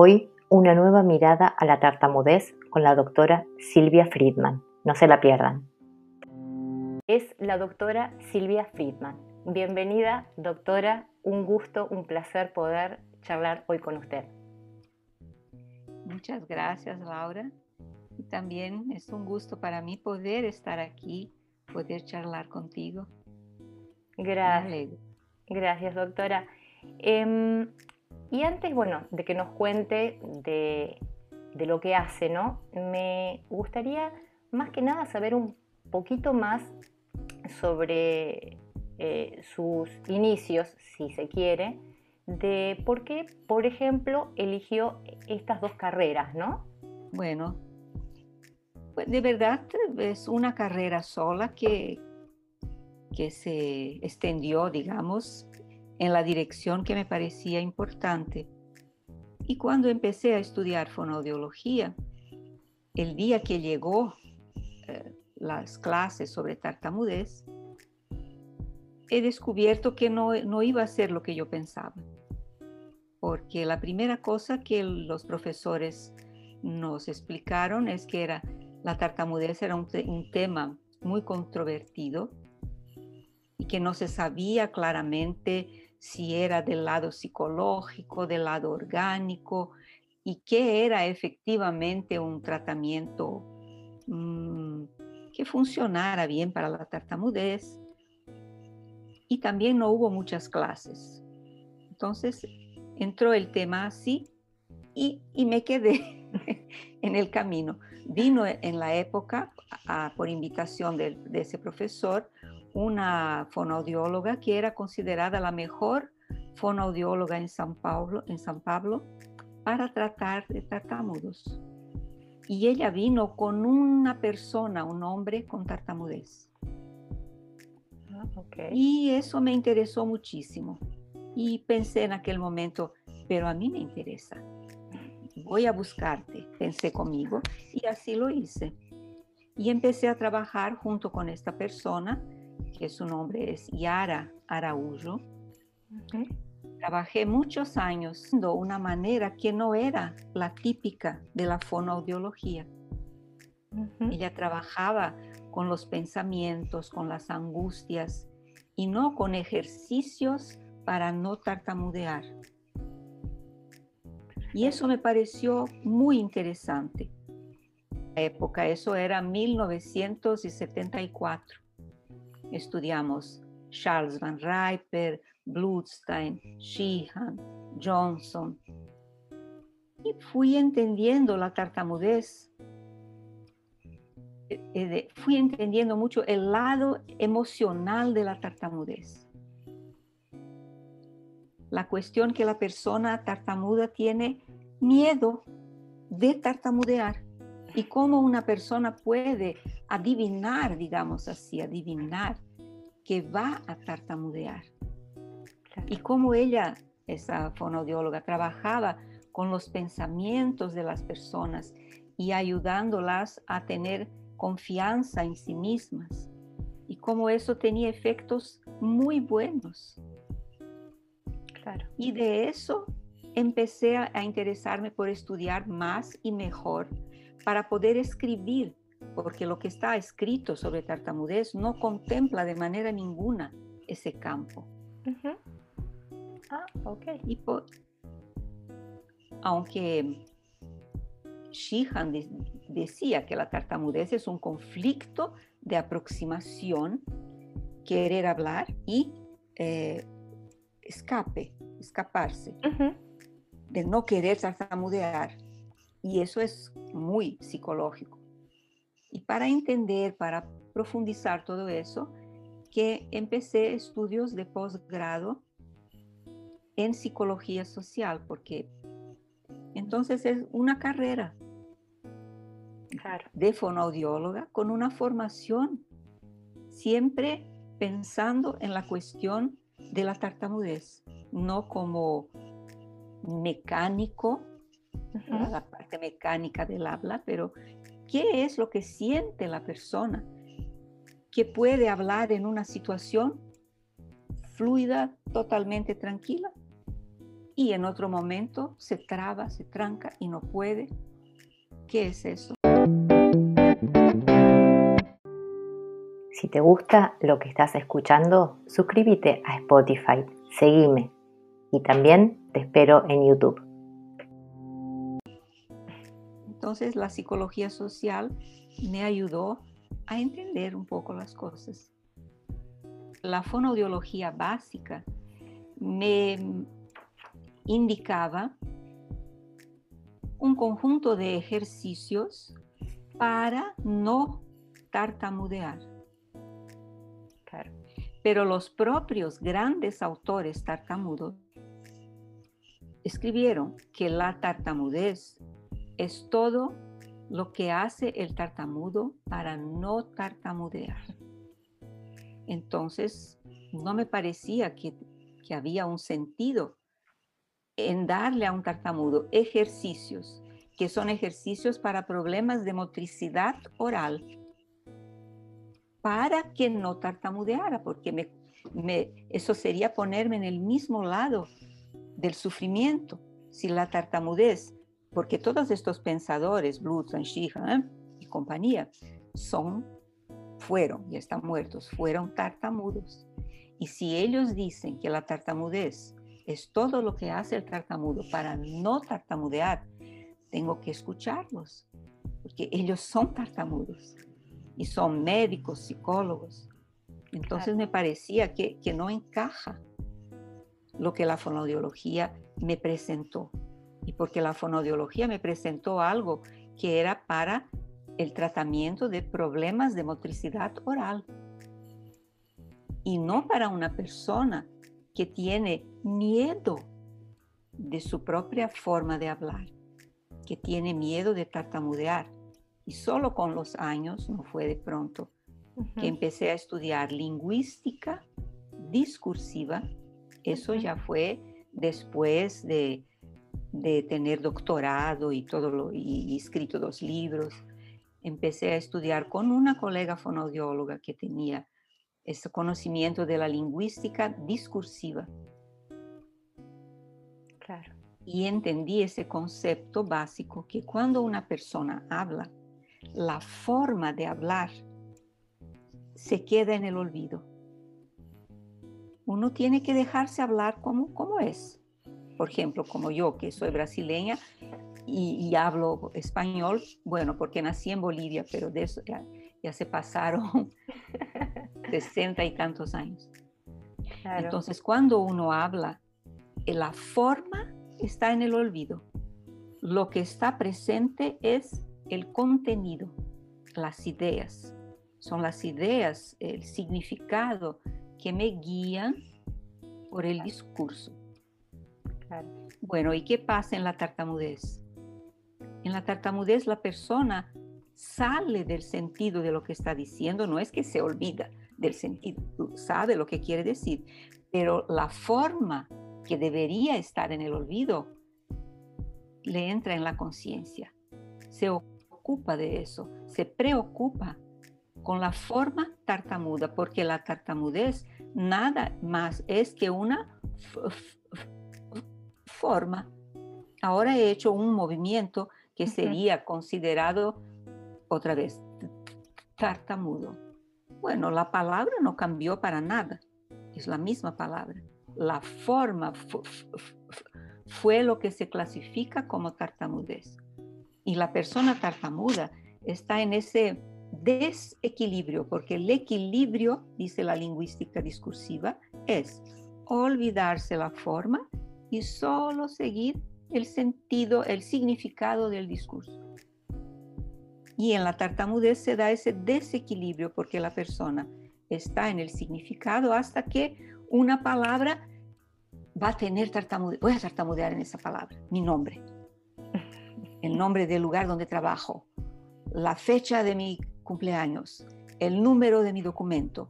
Hoy una nueva mirada a la tartamudez con la doctora Silvia Friedman. No se la pierdan. Es la doctora Silvia Friedman. Bienvenida, doctora. Un gusto, un placer poder charlar hoy con usted. Muchas gracias, Laura. Y también es un gusto para mí poder estar aquí, poder charlar contigo. Gracias. Gracias, doctora. Em, y antes, bueno, de que nos cuente de, lo que hace, ¿no? Me gustaría más que nada saber un poquito más sobre eh, sus inicios, si se quiere, de por qué, por ejemplo, eligió estas dos carreras, ¿no? Bueno, pues de verdad es una carrera sola que, que se extendió, digamos, en la dirección que me parecía importante. Y cuando empecé a estudiar fonoaudiología, el día que llegó eh, las clases sobre tartamudez, he descubierto que no, no iba a ser lo que yo pensaba. Porque la primera cosa que los profesores nos explicaron es que era, la tartamudez era un, un tema muy controvertido y que no se sabía claramente si era del lado psicológico, del lado orgánico y qué era efectivamente un tratamiento mm, que funcionara bien para la tartamudez. Y también no hubo muchas clases. Entonces entró el tema así y, me quedé en el camino. Vino en la época, por invitación de ese profesor, una fonoaudióloga que era considerada la mejor fonoaudióloga en San Pablo, en San Pablo para tratar de tartamudos. Y ella vino con una persona, un hombre con tartamudez. Ah, y eso me interesó muchísimo. Y pensé en aquel momento, pero a mí me interesa. Voy a buscarte, pensé conmigo, y así lo hice. Y empecé a trabajar junto con esta persona que su nombre es Yara Araújo. Trabajé muchos años de una manera que no era la típica de la fonoaudiología. Ella trabajaba con los pensamientos, con las angustias y no con ejercicios para no tartamudear. Y eso me pareció muy interesante. La época, eso era 1974 estudiamos Charles Van Riper, Blutstein, Sheehan, Johnson. Y fui entendiendo la tartamudez. Eh, eh, fui entendiendo mucho el lado emocional de la tartamudez. La cuestión que la persona tartamuda tiene miedo de tartamudear y cómo una persona puede adivinar, digamos así, adivinar que va a tartamudear. Y cómo ella, esa fonoaudióloga, trabajaba con los pensamientos de las personas y ayudándolas a tener confianza en sí mismas. Y cómo eso tenía efectos muy buenos. Claro. Y de eso empecé a interesarme por estudiar más y mejor para poder escribir porque lo que está escrito sobre tartamudez no contempla de manera ninguna ese campo. Ah, ok. aunque Sheehan decía que la tartamudez es un conflicto de aproximación, querer hablar y eh, escape, escaparse, de no querer tartamudear. Y eso es muy psicológico. Y para entender, para profundizar todo eso, que empecé estudios de posgrado en psicología social, porque entonces es una carrera de fonoaudióloga con una formación siempre pensando en la cuestión de la tartamudez, no como mecánico, la parte mecánica del habla, pero qué es lo que siente la persona que puede hablar en una situación fluida, totalmente tranquila, y en otro momento se traba, se tranca y no puede. ¿Qué es eso? Si te gusta lo que estás escuchando, suscríbete a Spotify, seguime y también te espero en YouTube. Entonces la psicología social me ayudó a entender un poco las cosas. La fonoaudiología básica me indicaba un conjunto de ejercicios para no tartamudear. Pero los propios grandes autores tartamudos escribieron que la tartamudez es todo lo que hace el tartamudo para no tartamudear. Entonces, no me parecía que, que había un sentido en darle a un tartamudo ejercicios, que son ejercicios para problemas de motricidad oral, para que no tartamudeara, porque me, me, eso sería ponerme en el mismo lado del sufrimiento. Si la tartamudez, porque todos estos pensadores, Bluth, ¿eh? y compañía, son, fueron, y están muertos, fueron tartamudos. Y si ellos dicen que la tartamudez es todo lo que hace el tartamudo para no tartamudear, tengo que escucharlos, porque ellos son tartamudos y son médicos, psicólogos. Entonces me parecía que, que no encaja lo que la fonoaudiología me presentó. Y porque la fonoaudiología me presentó algo que era para el tratamiento de problemas de motricidad oral. Y no para una persona que tiene miedo de su propia forma de hablar, que tiene miedo de tartamudear. Y solo con los años, no fue de pronto, que empecé a estudiar lingüística discursiva. Eso ya fue después de, de tener doctorado y todo lo, y, escrito dos libros. Empecé a estudiar con una colega fonoaudióloga que tenía ese conocimiento de la lingüística discursiva. Claro. Y entendí ese concepto básico que cuando una persona habla, la forma de hablar se queda en el olvido. Uno tiene que dejarse hablar como, como es. Por ejemplo, como yo, que soy brasileña y, hablo español, bueno, porque nací en Bolivia, pero de eso ya, ya se pasaron sesenta y tantos años. Entonces, cuando uno habla, eh, la forma está en el olvido. Lo que está presente es el contenido, las ideas. Son las ideas, el significado que me guían por el discurso. Bueno, ¿y qué pasa en la tartamudez? En la tartamudez la persona sale del sentido de lo que está diciendo, no es que se olvida, del sentido, sabe lo que quiere decir, pero la forma que debería estar en el olvido le entra en la conciencia, se ocupa de eso, se preocupa con la forma tartamuda, porque la tartamudez nada más es que una forma. Ahora he hecho un movimiento que sería considerado otra vez tartamudo bueno, la palabra no cambió para nada, es la misma palabra. La forma fue lo que se clasifica como tartamudez. Y la persona tartamuda está en ese desequilibrio, porque el equilibrio, dice la lingüística discursiva, es olvidarse la forma y solo seguir el sentido, el significado del discurso. Y en la tartamudez se da ese desequilibrio porque la persona está en el significado hasta que una palabra va a tener tartamudez. Voy a tartamudear en esa palabra, mi nombre, el nombre del lugar donde trabajo, la fecha de mi cumpleaños, el número de mi documento.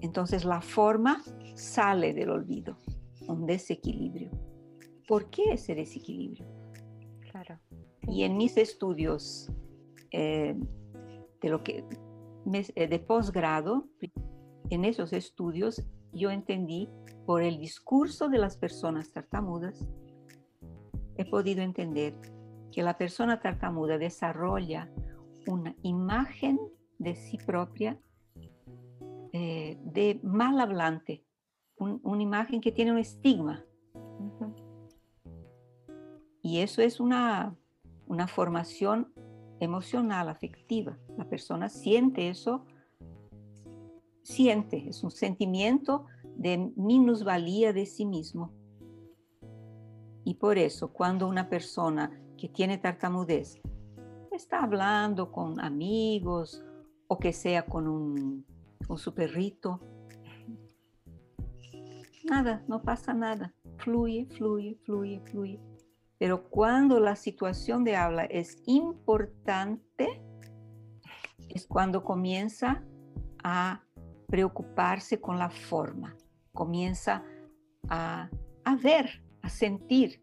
Entonces la forma sale del olvido, un desequilibrio. ¿Por qué ese desequilibrio? Claro. Y en mis estudios eh, de, lo que, eh, de posgrado, en esos estudios yo entendí por el discurso de las personas tartamudas, he podido entender que la persona tartamuda desarrolla una imagen de sí propia eh, de mal hablante, una imagen que tiene un estigma. Y eso es una, una formación emocional, afectiva. La persona siente eso, siente, es un sentimiento de minusvalía de sí mismo. Y por eso, cuando una persona que tiene tartamudez está hablando con amigos o que sea con, un, con su perrito, nada, no pasa nada. Fluye, fluye, fluye, fluye. Pero cuando la situación de habla es importante, es cuando comienza a preocuparse con la forma, comienza a, a ver, a sentir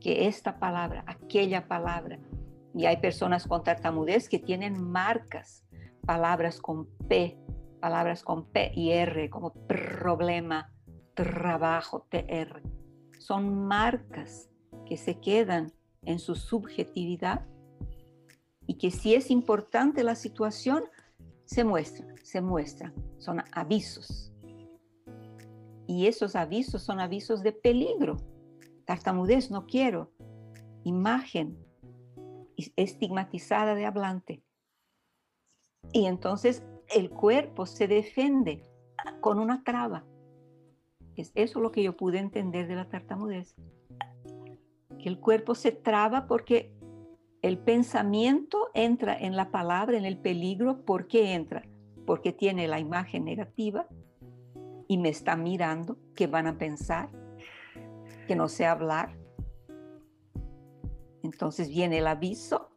que esta palabra, aquella palabra, y hay personas con tartamudez que tienen marcas, palabras con P, palabras con P y R, como problema, trabajo, TR. Son marcas que se quedan en su subjetividad y que si es importante la situación, se muestran, se muestran, son avisos. Y esos avisos son avisos de peligro. Tartamudez, no quiero. Imagen estigmatizada de hablante. Y entonces el cuerpo se defiende con una traba. Es eso lo que yo pude entender de la tartamudez. Que el cuerpo se traba porque el pensamiento entra en la palabra, en el peligro. ¿Por qué entra? Porque tiene la imagen negativa y me está mirando, que van a pensar, que no sé hablar. Entonces viene el aviso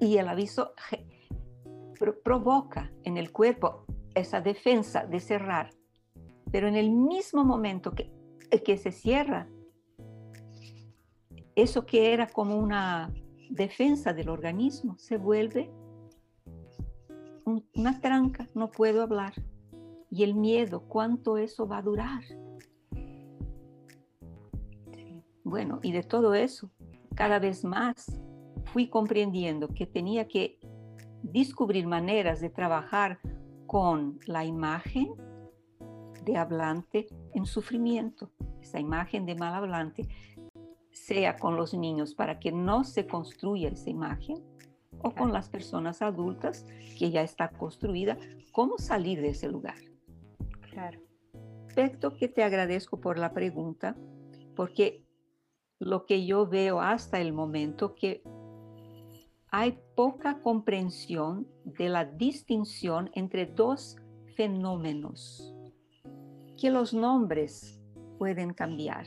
y el aviso provoca en el cuerpo esa defensa de cerrar. Pero en el mismo momento que, que se cierra, eso que era como una defensa del organismo se vuelve una tranca, no puedo hablar y el miedo, cuánto eso va a durar. Bueno, y de todo eso, cada vez más fui comprendiendo que tenía que descubrir maneras de trabajar con la imagen de hablante en sufrimiento, esa imagen de mal hablante, sea con los niños para que no se construya esa imagen, o con las personas adultas que ya está construida, cómo salir de ese lugar. Claro. Aspecto que te agradezco por la pregunta, porque lo que yo veo hasta el momento que hay poca comprensión de la distinción entre dos fenómenos que los nombres pueden cambiar.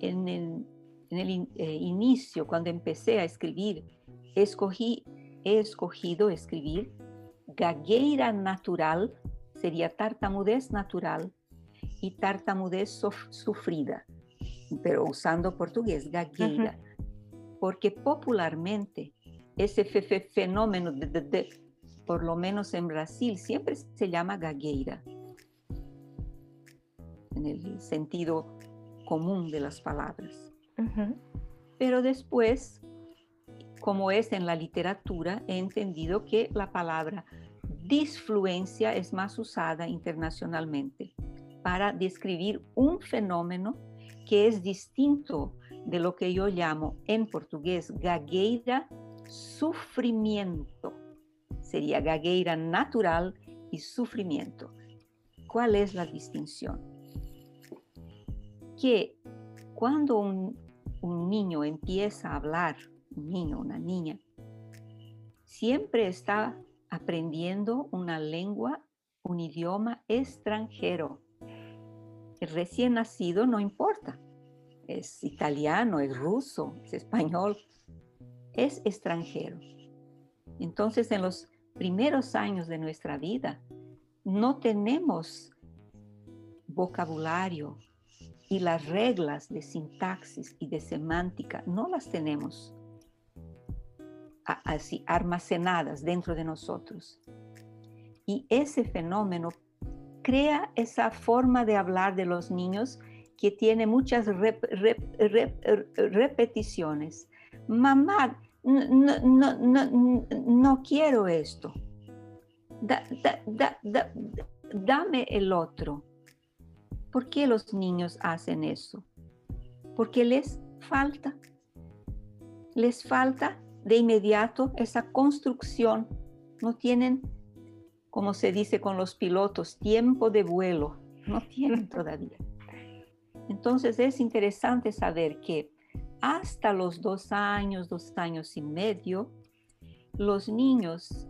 En el, eh, inicio, cuando empecé a escribir, escogí, he escogido escribir gagueira natural sería tartamudez natural y tartamudez sufrida, pero usando portugués, gagueira, porque popularmente ese fenómeno, de, por lo menos en Brasil, siempre se llama gagueira, en el sentido común de las palabras. Pero después, como es en la literatura, he entendido que la palabra disfluencia es más usada internacionalmente para describir un fenómeno que es distinto de lo que yo llamo en portugués gagueira sufrimiento. Sería gagueira natural y sufrimiento. ¿Cuál es la distinción? Que cuando un, un niño empieza a hablar, un niño, una niña, siempre está aprendiendo una lengua, un idioma extranjero. El recién nacido no importa, es italiano, es ruso, es español, es extranjero. Entonces, en los primeros años de nuestra vida, no tenemos vocabulario y las reglas de sintaxis y de semántica, no las tenemos así almacenadas dentro de nosotros. Y ese fenómeno crea esa forma de hablar de los niños que tiene muchas repeticiones. Mamá, no, quiero esto. dame el otro. ¿Por qué los niños hacen eso? Porque les falta. Les falta de inmediato esa construcción. No tienen, como se dice con los pilotos, tiempo de vuelo. No tienen todavía. Entonces es interesante saber que hasta los dos años, dos años y medio, los niños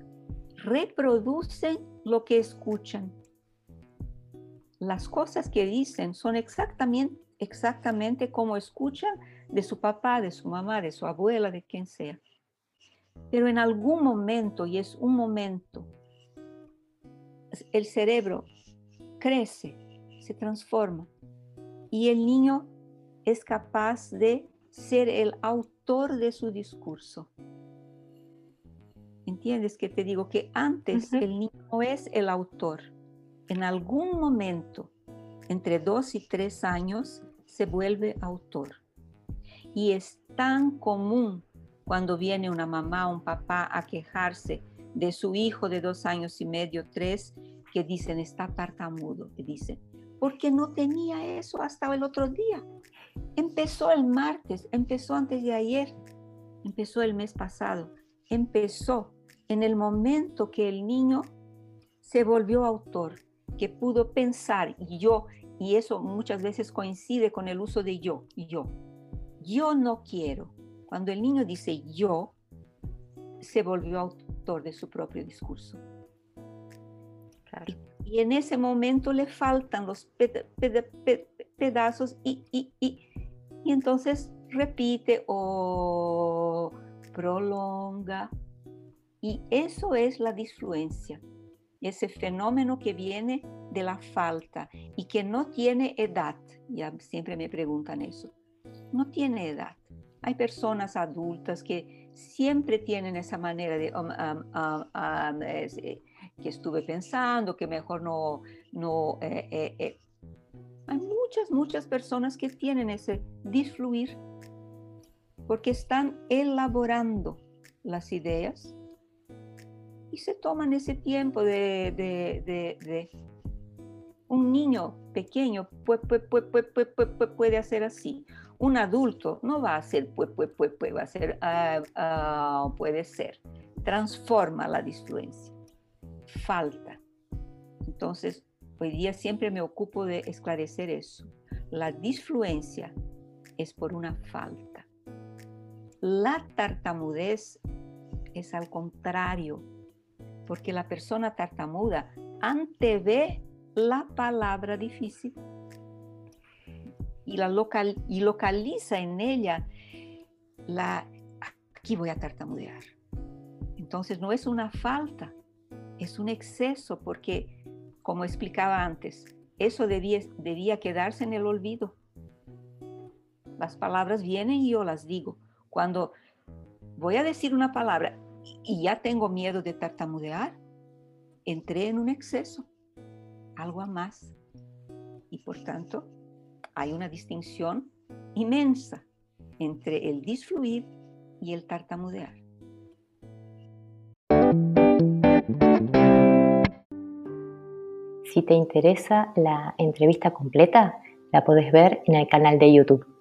reproducen lo que escuchan. Las cosas que dicen son exactamente, exactamente como escuchan de su papá, de su mamá, de su abuela, de quien sea. Pero en algún momento, y es un momento, el cerebro crece, se transforma y el niño es capaz de ser el autor de su discurso. ¿Entiendes que te digo que antes el niño no es el autor? En algún momento, entre dos y tres años, se vuelve autor. Y es tan común cuando viene una mamá o un papá a quejarse de su hijo de dos años y medio, tres, que dicen está tartamudo, que dicen, porque no tenía eso hasta el otro día. Empezó el martes, empezó antes de ayer, empezó el mes pasado, empezó en el momento que el niño se volvió autor, que pudo pensar yo, y eso muchas veces coincide con el uso de yo, yo. Yo no quiero. Cuando el niño dice yo, se volvió autor de su propio discurso. Y, en ese momento le faltan los pedazos y, y, y, y entonces repite o prolonga. Y eso es la disfluencia, ese fenómeno que viene de la falta y que no tiene edad. Ya siempre me preguntan eso. No tiene edad. Hay personas adultas que siempre tienen esa manera de um, um, um, eh, que estuve pensando, que mejor no, no eh, eh, hay muchas, muchas personas que tienen ese disfluir porque están elaborando las ideas y se toman ese tiempo de, de, un niño pequeño puede, puede, puede, hacer así. Un adulto no va a hacer puede, puede, puede, va a hacer ah, ah, puede ser. Transforma la disfluencia. Falta. Entonces, Hoy día siempre me ocupo de esclarecer eso. La disfluencia es por una falta. La tartamudez es al contrario, porque la persona tartamuda antevé la palabra difícil y, la local, y localiza en ella la, aquí voy a tartamudear. Entonces no es una falta, es un exceso porque como explicaba antes, eso debía, debía quedarse en el olvido. Las palabras vienen y yo las digo. Cuando voy a decir una palabra y ya tengo miedo de tartamudear, entré en un exceso, algo a más. Y por tanto, hay una distinción inmensa entre el disfluir y el tartamudear. Si te interesa la entrevista completa, la puedes ver en el canal de YouTube.